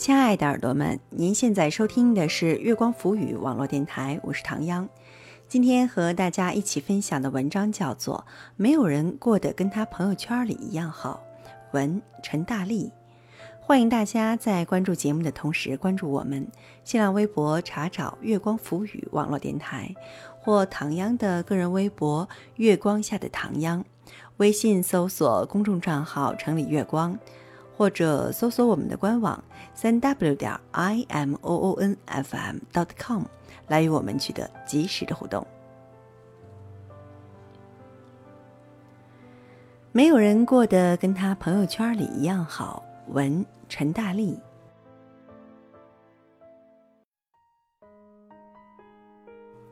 亲爱的耳朵们，您现在收听的是月光浮语网络电台，我是唐央。今天和大家一起分享的文章叫做《没有人过得跟他朋友圈里一样好》，文陈大力。欢迎大家在关注节目的同时关注我们新浪微博，查找“月光浮语网络电台”或唐央的个人微博“月光下的唐央”，微信搜索公众账号“城里月光”。或者搜索我们的官网三 w 点 i m o o n f m dot com 来与我们取得及时的互动。没有人过得跟他朋友圈里一样好。文陈大力，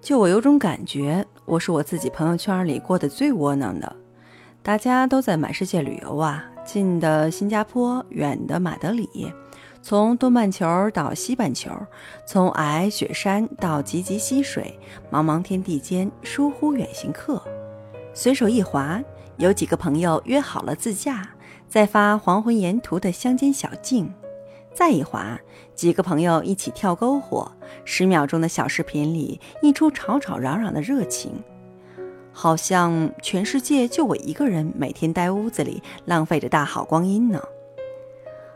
就我有种感觉，我是我自己朋友圈里过得最窝囊的。大家都在满世界旅游啊。近的新加坡，远的马德里，从东半球到西半球，从皑皑雪山到急急溪水，茫茫天地间疏忽远行客。随手一划，有几个朋友约好了自驾，在发黄昏沿途的乡间小径。再一划，几个朋友一起跳篝火，十秒钟的小视频里溢出吵吵嚷嚷的热情。好像全世界就我一个人每天待屋子里，浪费着大好光阴呢。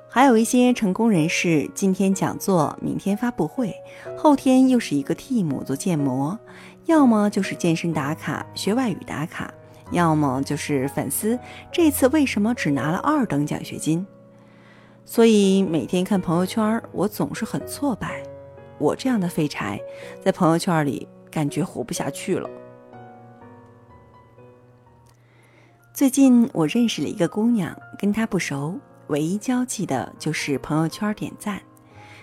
还有一些成功人士，今天讲座，明天发布会，后天又是一个 team 做建模，要么就是健身打卡、学外语打卡，要么就是粉丝这次为什么只拿了二等奖学金。所以每天看朋友圈，我总是很挫败。我这样的废柴，在朋友圈里感觉活不下去了。最近我认识了一个姑娘，跟她不熟，唯一交际的就是朋友圈点赞。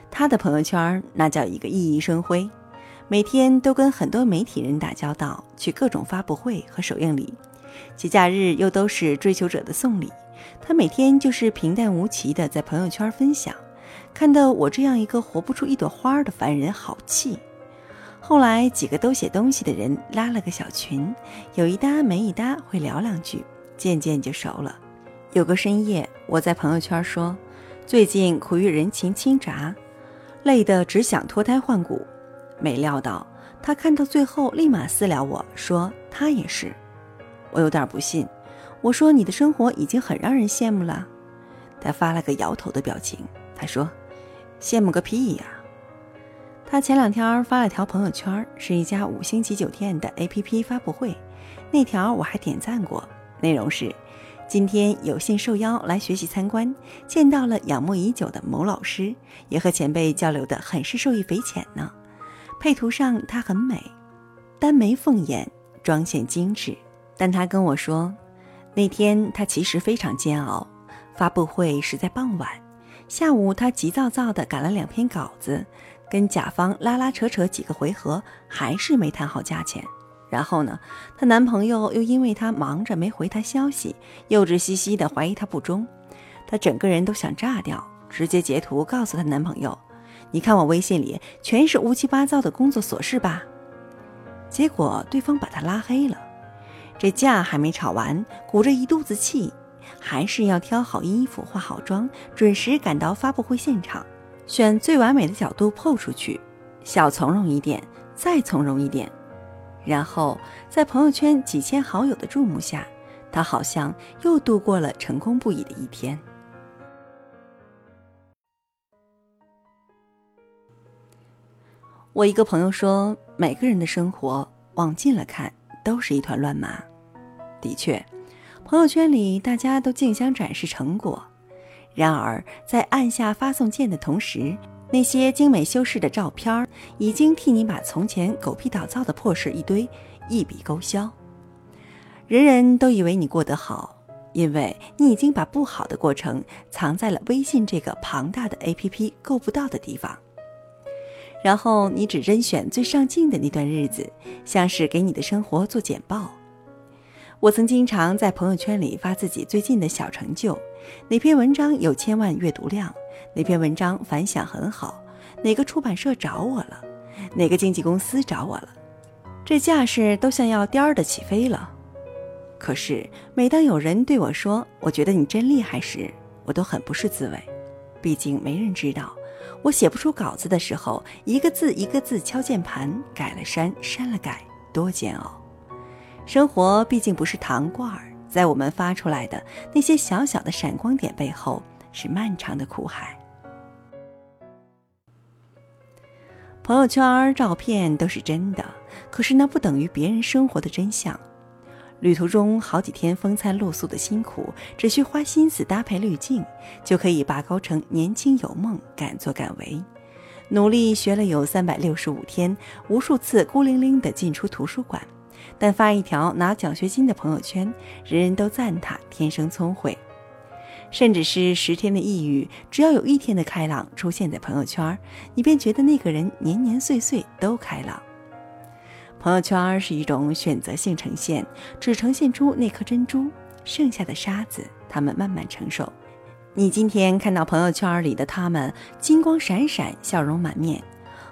她的朋友圈那叫一个熠熠生辉，每天都跟很多媒体人打交道，去各种发布会和首映礼，节假日又都是追求者的送礼。她每天就是平淡无奇的在朋友圈分享，看得我这样一个活不出一朵花的凡人好气。后来几个都写东西的人拉了个小群，有一搭没一搭会聊两句。渐渐就熟了。有个深夜，我在朋友圈说，最近苦于人情清杂，累得只想脱胎换骨。没料到他看到最后，立马私聊我说他也是。我有点不信，我说你的生活已经很让人羡慕了。他发了个摇头的表情。他说：“羡慕个屁呀！”他前两天发了条朋友圈，是一家五星级酒店的 APP 发布会，那条我还点赞过。内容是：今天有幸受邀来学习参观，见到了仰慕已久的某老师，也和前辈交流的很是受益匪浅呢。配图上她很美，丹眉凤眼，妆线精致。但她跟我说，那天她其实非常煎熬。发布会是在傍晚，下午她急躁躁地赶了两篇稿子，跟甲方拉拉扯扯几个回合，还是没谈好价钱。然后呢，她男朋友又因为她忙着没回她消息，幼稚兮兮的怀疑她不忠，她整个人都想炸掉，直接截图告诉她男朋友：“你看我微信里全是乌七八糟的工作琐事吧？”结果对方把她拉黑了。这架还没吵完，鼓着一肚子气，还是要挑好衣服、化好妆，准时赶到发布会现场，选最完美的角度 PO 出去，小从容一点，再从容一点。然后，在朋友圈几千好友的注目下，他好像又度过了成功不已的一天。我一个朋友说，每个人的生活往近了看都是一团乱麻。的确，朋友圈里大家都竞相展示成果，然而在按下发送键的同时，那些精美修饰的照片儿已经替你把从前狗屁倒灶的破事一堆一笔勾销。人人都以为你过得好，因为你已经把不好的过程藏在了微信这个庞大的 APP 够不到的地方。然后你只甄选最上镜的那段日子，像是给你的生活做简报。我曾经常在朋友圈里发自己最近的小成就，哪篇文章有千万阅读量。哪篇文章反响很好？哪个出版社找我了？哪个经纪公司找我了？这架势都像要颠儿的起飞了。可是每当有人对我说“我觉得你真厉害”时，我都很不是滋味。毕竟没人知道我写不出稿子的时候，一个字一个字敲键盘，改了删，删了改，多煎熬。生活毕竟不是糖罐儿，在我们发出来的那些小小的闪光点背后，是漫长的苦海。朋友圈照片都是真的，可是那不等于别人生活的真相。旅途中好几天风餐露宿的辛苦，只需花心思搭配滤镜，就可以拔高成年轻有梦、敢作敢为。努力学了有三百六十五天，无数次孤零零地进出图书馆，但发一条拿奖学金的朋友圈，人人都赞他天生聪慧。甚至是十天的抑郁，只要有一天的开朗出现在朋友圈，你便觉得那个人年年岁岁都开朗。朋友圈是一种选择性呈现，只呈现出那颗珍珠，剩下的沙子他们慢慢承受。你今天看到朋友圈里的他们金光闪闪、笑容满面，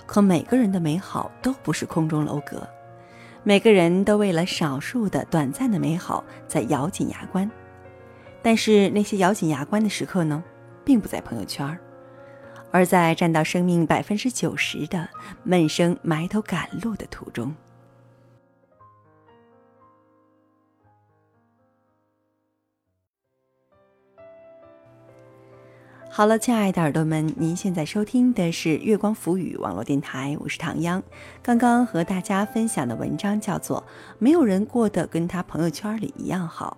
可每个人的美好都不是空中楼阁，每个人都为了少数的短暂的美好在咬紧牙关。但是那些咬紧牙关的时刻呢，并不在朋友圈，而在占到生命百分之九十的闷声埋头赶路的途中。好了，亲爱的耳朵们，您现在收听的是月光浮语网络电台，我是唐央。刚刚和大家分享的文章叫做《没有人过得跟他朋友圈里一样好》，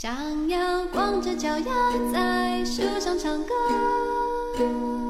想要光着脚丫在树上唱歌。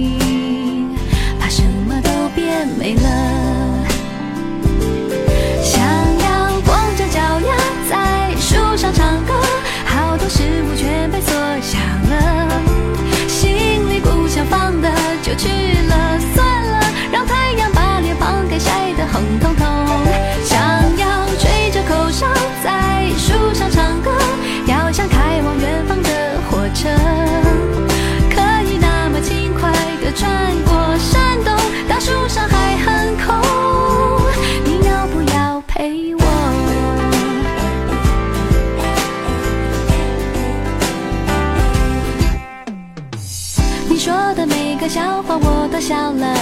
变美了，想要光着脚丫在树上唱歌，好多事物全被缩小了，心里不想放的就去笑了，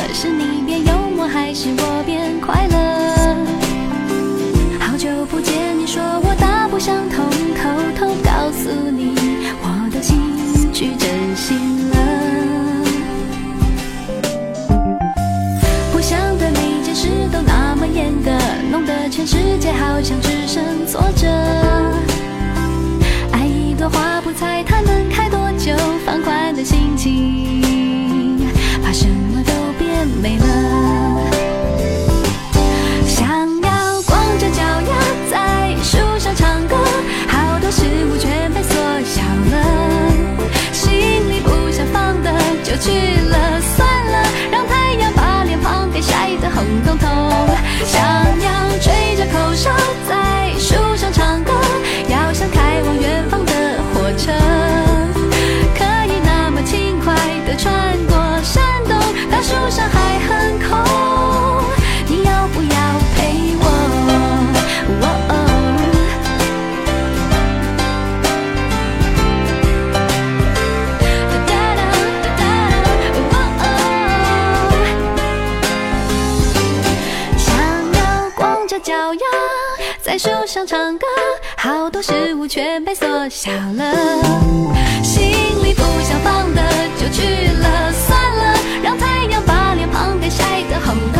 树上唱歌，好多事物全被缩小了。心里不想放的就去了，算了，让太阳把脸庞给晒得红的